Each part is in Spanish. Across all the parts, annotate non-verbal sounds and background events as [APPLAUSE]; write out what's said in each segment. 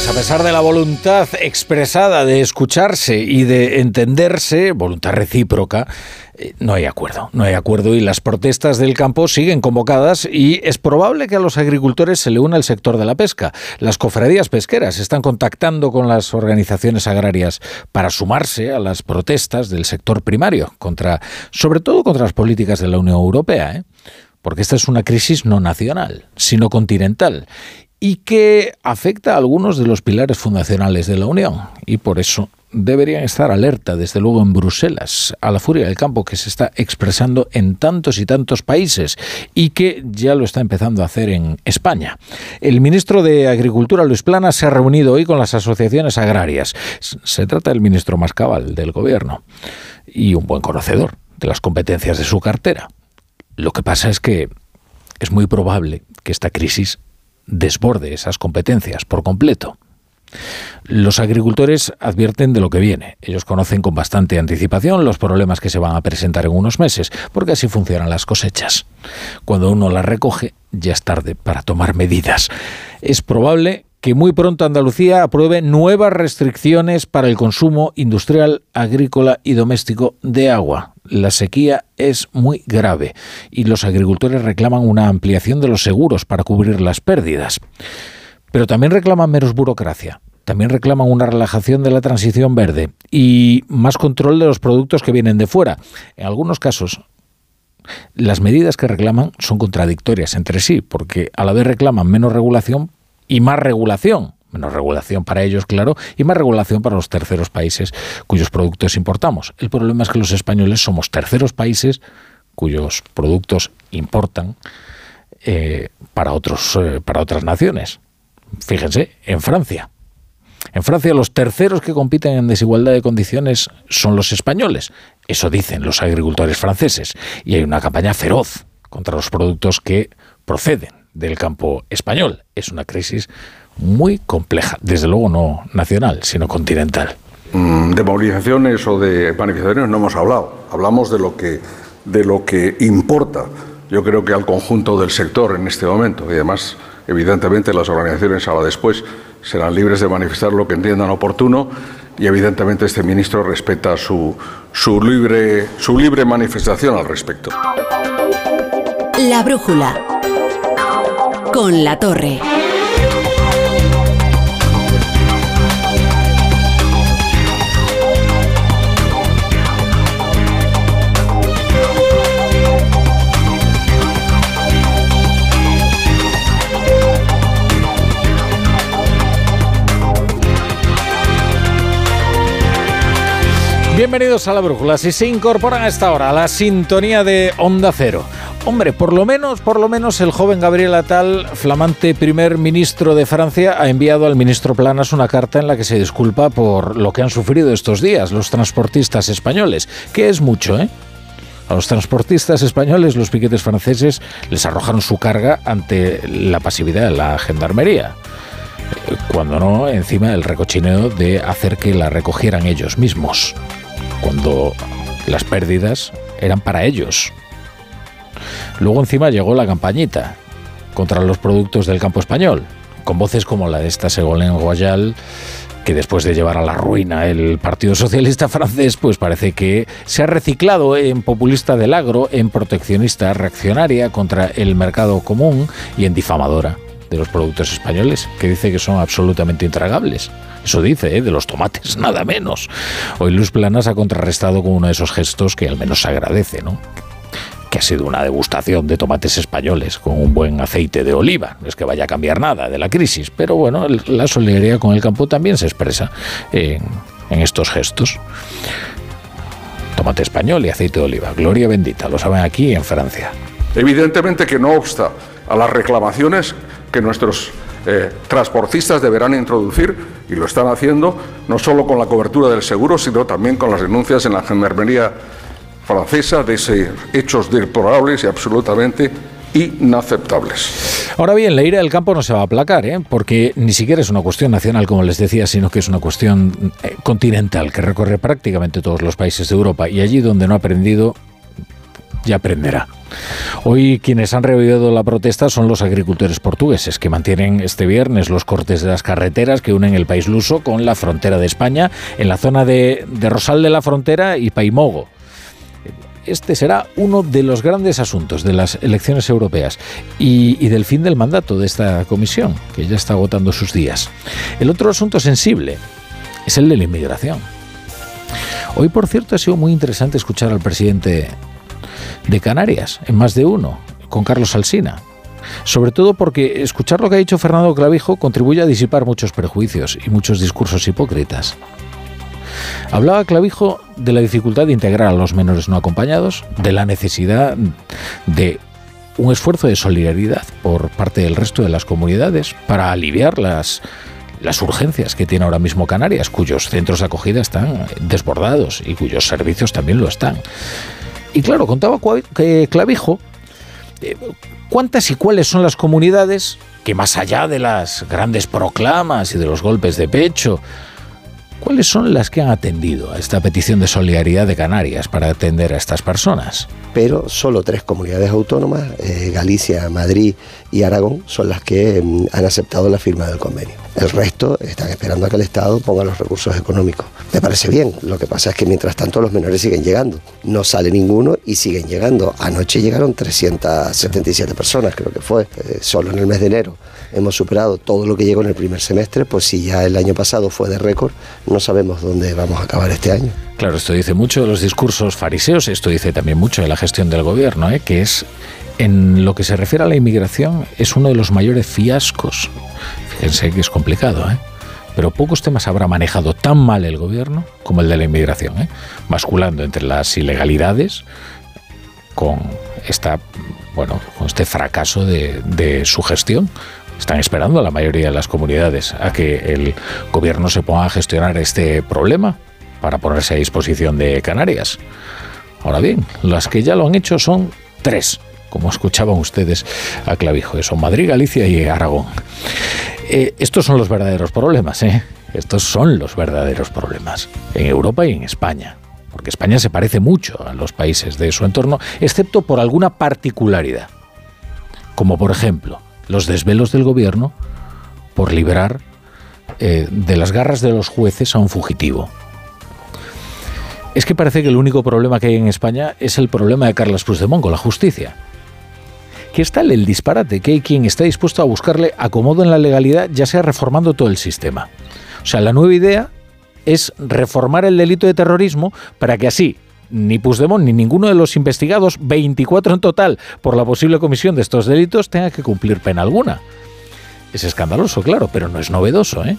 Pues a pesar de la voluntad expresada de escucharse y de entenderse, voluntad recíproca, eh, no hay acuerdo. No hay acuerdo y las protestas del campo siguen convocadas y es probable que a los agricultores se le una el sector de la pesca. Las cofradías pesqueras están contactando con las organizaciones agrarias para sumarse a las protestas del sector primario, contra, sobre todo contra las políticas de la Unión Europea. ¿eh? porque esta es una crisis no nacional, sino continental y que afecta a algunos de los pilares fundacionales de la Unión. Y por eso deberían estar alerta, desde luego en Bruselas, a la furia del campo que se está expresando en tantos y tantos países y que ya lo está empezando a hacer en España. El ministro de Agricultura, Luis Plana, se ha reunido hoy con las asociaciones agrarias. Se trata del ministro más cabal del gobierno y un buen conocedor de las competencias de su cartera. Lo que pasa es que es muy probable que esta crisis desborde esas competencias por completo. Los agricultores advierten de lo que viene. Ellos conocen con bastante anticipación los problemas que se van a presentar en unos meses, porque así funcionan las cosechas. Cuando uno las recoge, ya es tarde para tomar medidas. Es probable que muy pronto Andalucía apruebe nuevas restricciones para el consumo industrial, agrícola y doméstico de agua. La sequía es muy grave y los agricultores reclaman una ampliación de los seguros para cubrir las pérdidas. Pero también reclaman menos burocracia. También reclaman una relajación de la transición verde y más control de los productos que vienen de fuera. En algunos casos, las medidas que reclaman son contradictorias entre sí, porque a la vez reclaman menos regulación, y más regulación. Menos regulación para ellos, claro, y más regulación para los terceros países cuyos productos importamos. El problema es que los españoles somos terceros países cuyos productos importan eh, para, otros, eh, para otras naciones. Fíjense, en Francia. En Francia los terceros que compiten en desigualdad de condiciones son los españoles. Eso dicen los agricultores franceses. Y hay una campaña feroz contra los productos que proceden del campo español. Es una crisis muy compleja, desde luego no nacional, sino continental. Mm, de movilizaciones o de manifestaciones no hemos hablado. Hablamos de lo que, de lo que importa, yo creo que al conjunto del sector en este momento. Y además, evidentemente, las organizaciones ahora después serán libres de manifestar lo que entiendan oportuno y evidentemente este ministro respeta su, su, libre, su libre manifestación al respecto. La brújula con la torre. Bienvenidos a la Brújula. Si se incorporan a esta hora la sintonía de Onda Cero. Hombre, por lo menos, por lo menos el joven Gabriel Attal, flamante primer ministro de Francia, ha enviado al ministro Planas una carta en la que se disculpa por lo que han sufrido estos días los transportistas españoles, que es mucho, ¿eh? A los transportistas españoles, los piquetes franceses les arrojaron su carga ante la pasividad de la gendarmería. Cuando no, encima el recochineo de hacer que la recogieran ellos mismos. Cuando las pérdidas eran para ellos. Luego encima llegó la campañita contra los productos del campo español, con voces como la de esta Segolén Royal, que después de llevar a la ruina el Partido Socialista francés, pues parece que se ha reciclado en populista del agro, en proteccionista reaccionaria contra el mercado común y en difamadora de los productos españoles, que dice que son absolutamente intragables. Eso dice, ¿eh? de los tomates, [LAUGHS] nada menos. Hoy Luz Planas ha contrarrestado con uno de esos gestos que al menos se agradece, ¿no? Que ha sido una degustación de tomates españoles con un buen aceite de oliva. No es que vaya a cambiar nada de la crisis, pero bueno, la solidaridad con el campo también se expresa en, estos gestos. Tomate español y aceite de oliva. Gloria bendita, lo saben aquí en Francia. Evidentemente que no obsta a las reclamaciones que nuestros eh, transportistas deberán introducir, y lo están haciendo, no solo con la cobertura del seguro, sino también con las denuncias en la gendarmería francesa de esos hechos deplorables y absolutamente inaceptables. Ahora bien, la ira del campo no se va a aplacar, ¿eh? porque ni siquiera es una cuestión nacional, como les decía, sino que es una cuestión eh, continental que recorre prácticamente todos los países de Europa y allí donde no ha aprendido ya aprenderá. Hoy quienes han revivido la protesta son los agricultores portugueses que mantienen este viernes los cortes de las carreteras que unen el país luso con la frontera de España en la zona de, de Rosal de la Frontera y Paimogo este será uno de los grandes asuntos de las elecciones europeas y, del fin del mandato de esta comisión, que ya está agotando sus días. El otro asunto sensible es el de la inmigración. Hoy, por cierto, ha sido muy interesante escuchar al presidente de Canarias, en más de uno, con Carlos Alsina. Sobre todo porque escuchar lo que ha dicho Fernando Clavijo contribuye a disipar muchos prejuicios y muchos discursos hipócritas. Hablaba Clavijo de la dificultad de integrar a los menores no acompañados, de la necesidad de un esfuerzo de solidaridad por parte del resto de las comunidades para aliviar las, las urgencias que tiene ahora mismo Canarias, cuyos centros de acogida están desbordados y cuyos servicios también lo están. Y claro, contaba Clavijo eh, cuántas y cuáles son las comunidades que más allá de las grandes proclamas y de los golpes de pecho, ¿Cuáles son las que han atendido a esta petición de solidaridad de Canarias para atender a estas personas? Pero solo tres comunidades autónomas, eh, Galicia, Madrid y Aragón, son las que mm, han aceptado la firma del convenio. El resto están esperando a que el Estado ponga los recursos económicos. Me parece bien, lo que pasa es que mientras tanto los menores siguen llegando. No sale ninguno y siguen llegando. Anoche llegaron 377 personas, creo que fue, eh, solo en el mes de enero hemos superado todo lo que llegó en el primer semestre, pues si ya el año pasado fue de récord, no sabemos dónde vamos a acabar este año. Claro, esto dice mucho de los discursos fariseos, esto dice también mucho de la gestión del gobierno, ¿eh? que es, en lo que se refiere a la inmigración, es uno de los mayores fiascos. Fíjense que es complicado, ¿eh? pero pocos temas habrá manejado tan mal el gobierno como el de la inmigración, ¿eh? basculando entre las ilegalidades con esta bueno con este fracaso de, de su gestión están esperando la mayoría de las comunidades a que el gobierno se ponga a gestionar este problema para ponerse a disposición de Canarias. Ahora bien, las que ya lo han hecho son tres, como escuchaban ustedes a Clavijo, son Madrid, Galicia y Aragón. Eh, estos son los verdaderos problemas, ¿eh? Estos son los verdaderos problemas en Europa y en España. Porque España se parece mucho a los países de su entorno, excepto por alguna particularidad. Como por ejemplo, los desvelos del gobierno por librar eh, de las garras de los jueces a un fugitivo. Es que parece que el único problema que hay en España es el problema de Carlos Puigdemont con la justicia. Que está el disparate, que hay quien está dispuesto a buscarle acomodo en la legalidad, ya sea reformando todo el sistema. O sea, la nueva idea es reformar el delito de terrorismo para que así ni Puigdemont ni ninguno de los investigados, 24 en total, por la posible comisión de estos delitos, tenga que cumplir pena alguna. Es escandaloso, claro, pero no es novedoso, ¿eh?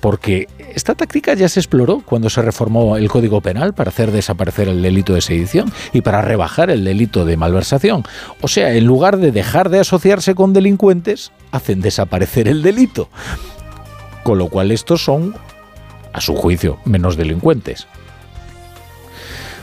Porque esta táctica ya se exploró cuando se reformó el Código Penal para hacer desaparecer el delito de sedición y para rebajar el delito de malversación. O sea, en lugar de dejar de asociarse con delincuentes, hacen desaparecer el delito. Con lo cual estos son, a su juicio, menos delincuentes.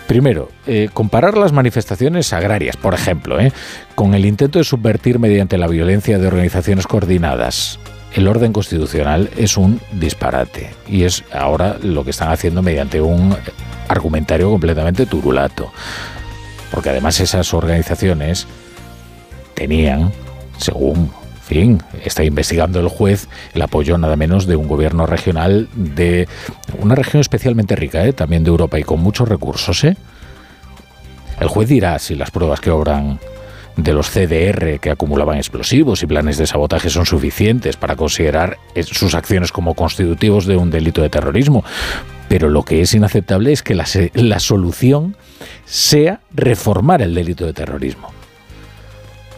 Primero, eh, comparar las manifestaciones agrarias, por ejemplo, eh, con el intento de subvertir mediante la violencia de organizaciones coordinadas el orden constitucional es un disparate y es ahora lo que están haciendo mediante un argumentario completamente turulato. Porque además esas organizaciones tenían, según fin, está investigando el juez el apoyo nada menos de un gobierno regional de una región especialmente rica, ¿eh? también de Europa y con muchos recursos. ¿eh? El juez dirá si las pruebas que obran de los CDR que acumulaban explosivos y planes de sabotaje son suficientes para considerar sus acciones como constitutivos de un delito de terrorismo. Pero lo que es inaceptable es que la, la solución sea reformar el delito de terrorismo.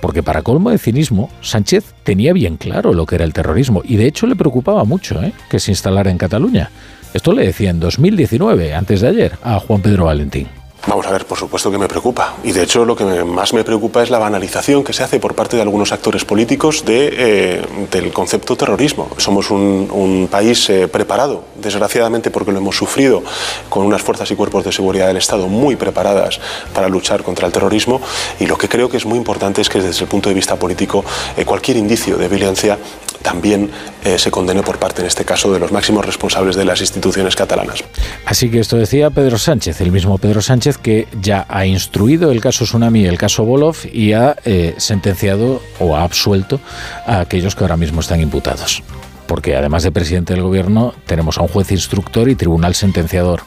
Porque para colmo de cinismo, Sánchez tenía bien claro lo que era el terrorismo y de hecho le preocupaba mucho ¿eh? que se instalara en Cataluña. Esto le decía en 2019, antes de ayer, a Juan Pedro Valentín. Vamos a ver, por supuesto que me preocupa. Y de hecho lo que más me preocupa es la banalización que se hace por parte de algunos actores políticos eh, del concepto terrorismo. Somos un, país eh, preparado, desgraciadamente porque lo hemos sufrido, con unas fuerzas y cuerpos de seguridad del Estado muy preparadas para luchar contra el terrorismo. Y lo que creo que es muy importante es que desde el punto de vista político eh, cualquier indicio de violencia también se condene por parte, en este caso, de los máximos responsables de las instituciones catalanas. Así que esto decía Pedro Sánchez, el mismo Pedro Sánchez Sánchez que ya ha instruido el caso Tsunami y el caso Bolov y ha eh, sentenciado o ha absuelto a aquellos que ahora mismo están imputados. Porque además de presidente del gobierno, tenemos a un juez instructor y tribunal sentenciador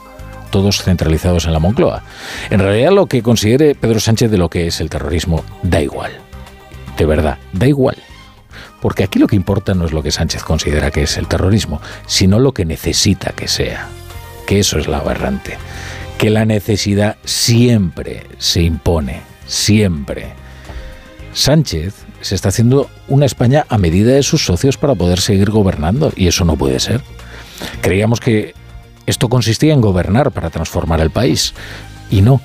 todos centralizados en la Moncloa. En realidad lo que considere Pedro Sánchez de lo que es el terrorismo da igual. De verdad, da igual. Porque aquí lo que importa no es lo que Sánchez considera que es el terrorismo, sino lo que necesita que sea. Que eso es la aberrante. Que la necesidad siempre se impone, siempre. Sánchez se está haciendo una España a medida de sus socios para poder seguir gobernando y eso no puede ser. Creíamos que esto consistía en gobernar para transformar el país. Y no,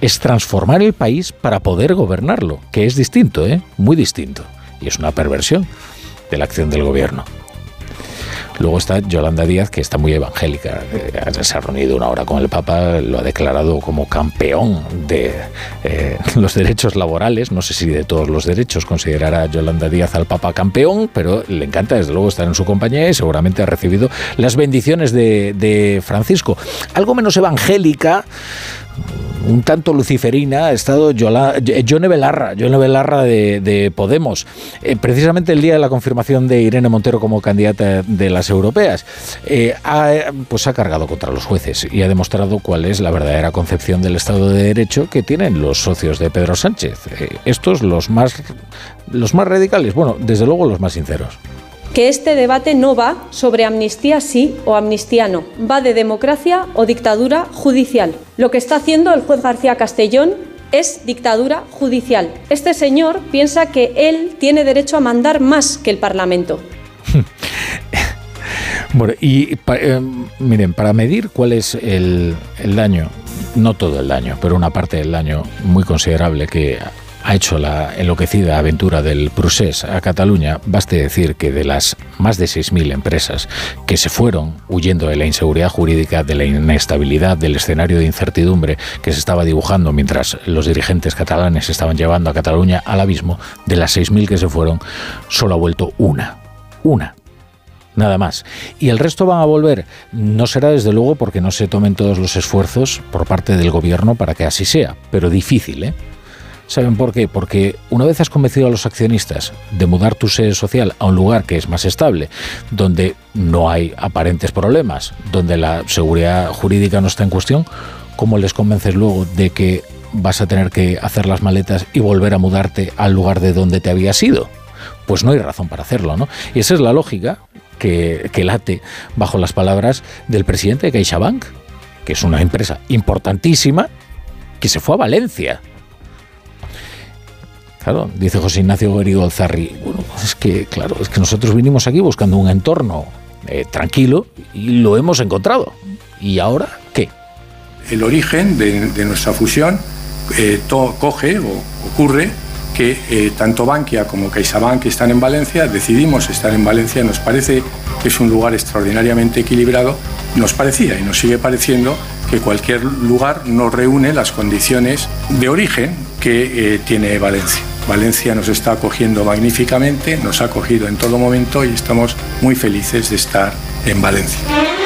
es transformar el país para poder gobernarlo, que es distinto, ¿eh? Muy distinto. Y es una perversión de la acción del gobierno. Luego está Yolanda Díaz, que está muy evangélica. Se ha reunido una hora con el Papa, lo ha declarado como campeón de eh, [LAUGHS] los derechos laborales. No sé si de todos los derechos considerará Yolanda Díaz al Papa campeón, pero le encanta desde luego estar en su compañía y seguramente ha recibido las bendiciones de Francisco. Algo menos evangélica un tanto luciferina ha estado Yone Belarra, Yone Belarra de, Podemos, eh, precisamente el día de la confirmación de Irene Montero como candidata de las europeas. Eh, ha, pues ha cargado contra los jueces y ha demostrado cuál es la verdadera concepción del Estado de Derecho que tienen los socios de Pedro Sánchez. Eh, estos los más, los más radicales, bueno, desde luego los más sinceros que este debate no va sobre amnistía sí o amnistía no, va de democracia o dictadura judicial. Lo que está haciendo el juez García Castellón es dictadura judicial. Este señor piensa que él tiene derecho a mandar más que el Parlamento. [LAUGHS] bueno, y eh, miren, para medir cuál es el, el daño, no todo el daño, pero una parte del daño muy considerable que ha hecho la enloquecida aventura del Prusés a Cataluña, baste decir que de las más de 6.000 empresas que se fueron huyendo de la inseguridad jurídica, de la inestabilidad, del escenario de incertidumbre que se estaba dibujando mientras los dirigentes catalanes estaban llevando a Cataluña al abismo, de las 6.000 que se fueron, solo ha vuelto una. Una nada más. Y el resto van a volver. No será desde luego porque no se tomen todos los esfuerzos por parte del gobierno para que así sea, pero difícil, ¿eh? ¿Saben por qué? Porque una vez has convencido a los accionistas de mudar tu sede social a un lugar que es más estable, donde no hay aparentes problemas, donde la seguridad jurídica no está en cuestión, ¿cómo les convences luego de que vas a tener que hacer las maletas y volver a mudarte al lugar de donde te habías ido? Pues no hay razón para hacerlo, ¿no? Y esa es la lógica que, que late bajo las palabras del presidente de CaixaBank, que es una empresa importantísima, que se fue a Valencia Claro, dice José Ignacio Gorigo Zarri, bueno, es que, claro, es que nosotros vinimos aquí buscando un entorno eh, tranquilo y lo hemos encontrado. ¿Y ahora qué? El origen de, nuestra fusión eh, coge o ocurre que eh, tanto Bankia como CaixaBank están en Valencia, decidimos estar en Valencia, nos parece que es un lugar extraordinariamente equilibrado, nos parecía y nos sigue pareciendo que cualquier lugar no reúne las condiciones de origen que tiene Valencia. Valencia nos está acogiendo magníficamente, nos ha acogido en todo momento y estamos muy felices de estar en Valencia.